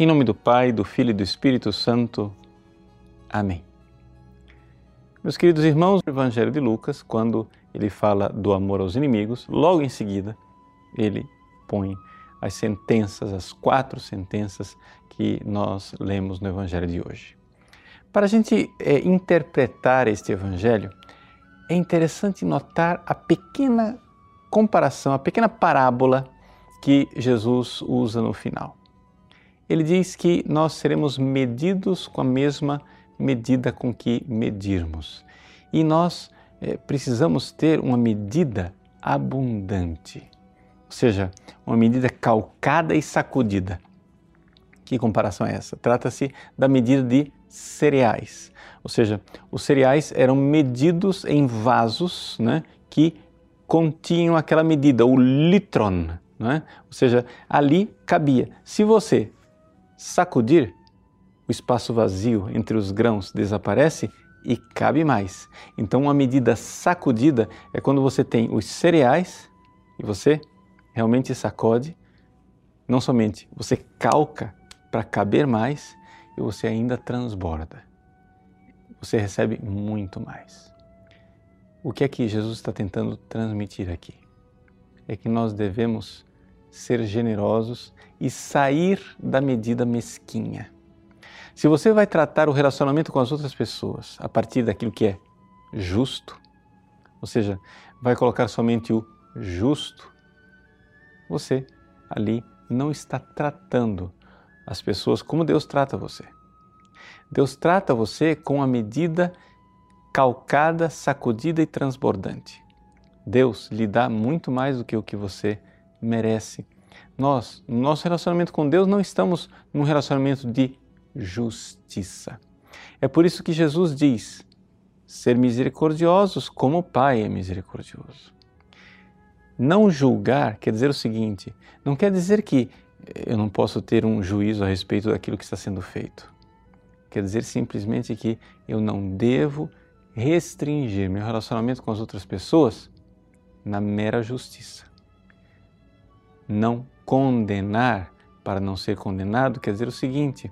Em nome do Pai, do Filho e do Espírito Santo. Amém. Meus queridos irmãos, o Evangelho de Lucas, quando ele fala do amor aos inimigos, logo em seguida ele põe as sentenças, as quatro sentenças que nós lemos no Evangelho de hoje. Para a gente é, interpretar este Evangelho, é interessante notar a pequena comparação, a pequena parábola que Jesus usa no final. Ele diz que nós seremos medidos com a mesma medida com que medirmos. E nós é, precisamos ter uma medida abundante, ou seja, uma medida calcada e sacudida. Que comparação é essa? Trata-se da medida de cereais, ou seja, os cereais eram medidos em vasos né, que continham aquela medida, o litron, né? ou seja, ali cabia. Se você sacudir, o espaço vazio entre os grãos desaparece e cabe mais. Então, uma medida sacudida é quando você tem os cereais e você realmente sacode, não somente você calca para caber mais e você ainda transborda. Você recebe muito mais. O que é que Jesus está tentando transmitir aqui? É que nós devemos ser generosos e sair da medida mesquinha. Se você vai tratar o relacionamento com as outras pessoas a partir daquilo que é justo, ou seja, vai colocar somente o justo, você ali não está tratando as pessoas como Deus trata você. Deus trata você com a medida calcada, sacudida e transbordante. Deus lhe dá muito mais do que o que você merece. Nós, no nosso relacionamento com Deus, não estamos num relacionamento de justiça. É por isso que Jesus diz: ser misericordiosos como o Pai é misericordioso. Não julgar quer dizer o seguinte: não quer dizer que eu não posso ter um juízo a respeito daquilo que está sendo feito. Quer dizer simplesmente que eu não devo restringir meu relacionamento com as outras pessoas na mera justiça. Não condenar para não ser condenado quer dizer o seguinte: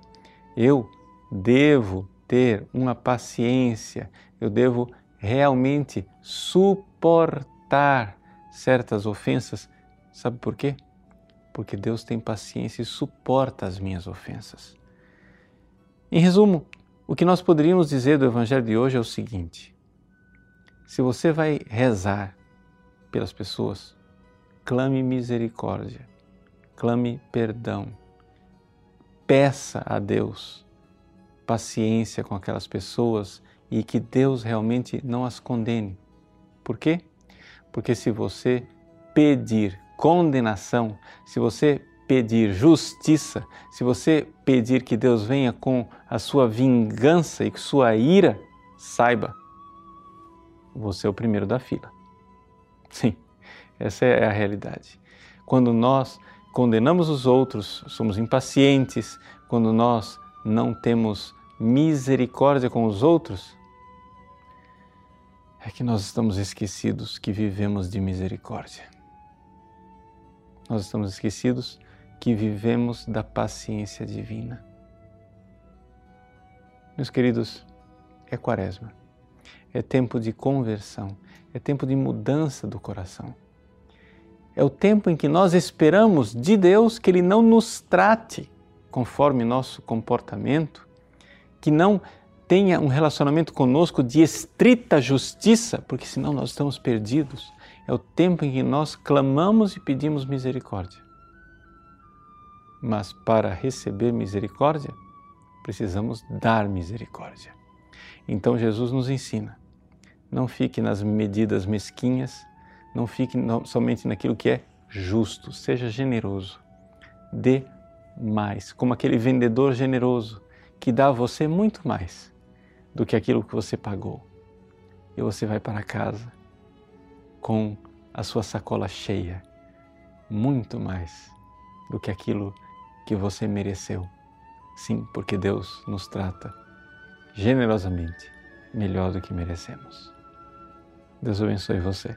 eu devo ter uma paciência, eu devo realmente suportar certas ofensas. Sabe por quê? Porque Deus tem paciência e suporta as minhas ofensas. Em resumo, o que nós poderíamos dizer do Evangelho de hoje é o seguinte: se você vai rezar pelas pessoas, clame misericórdia, clame perdão peça a Deus paciência com aquelas pessoas e que Deus realmente não as condene. Por quê? Porque se você pedir condenação, se você pedir justiça, se você pedir que Deus venha com a sua vingança e sua ira, saiba, você é o primeiro da fila. Sim, essa é a realidade. Quando nós condenamos os outros, somos impacientes, quando nós não temos misericórdia com os outros, é que nós estamos esquecidos que vivemos de misericórdia. Nós estamos esquecidos que vivemos da paciência divina. Meus queridos, é quaresma, é tempo de conversão, é tempo de mudança do coração é o tempo em que nós esperamos de Deus que Ele não nos trate conforme nosso comportamento, que não tenha um relacionamento conosco de estrita justiça, porque senão nós estamos perdidos. É o tempo em que nós clamamos e pedimos misericórdia. Mas para receber misericórdia, precisamos dar misericórdia. Então Jesus nos ensina: não fique nas medidas mesquinhas, não fique somente naquilo que é justo, seja generoso. Dê mais, como aquele vendedor generoso que dá a você muito mais do que aquilo que você pagou. E você vai para casa com a sua sacola cheia, muito mais do que aquilo que você mereceu. Sim, porque Deus nos trata generosamente melhor do que merecemos. Deus abençoe você.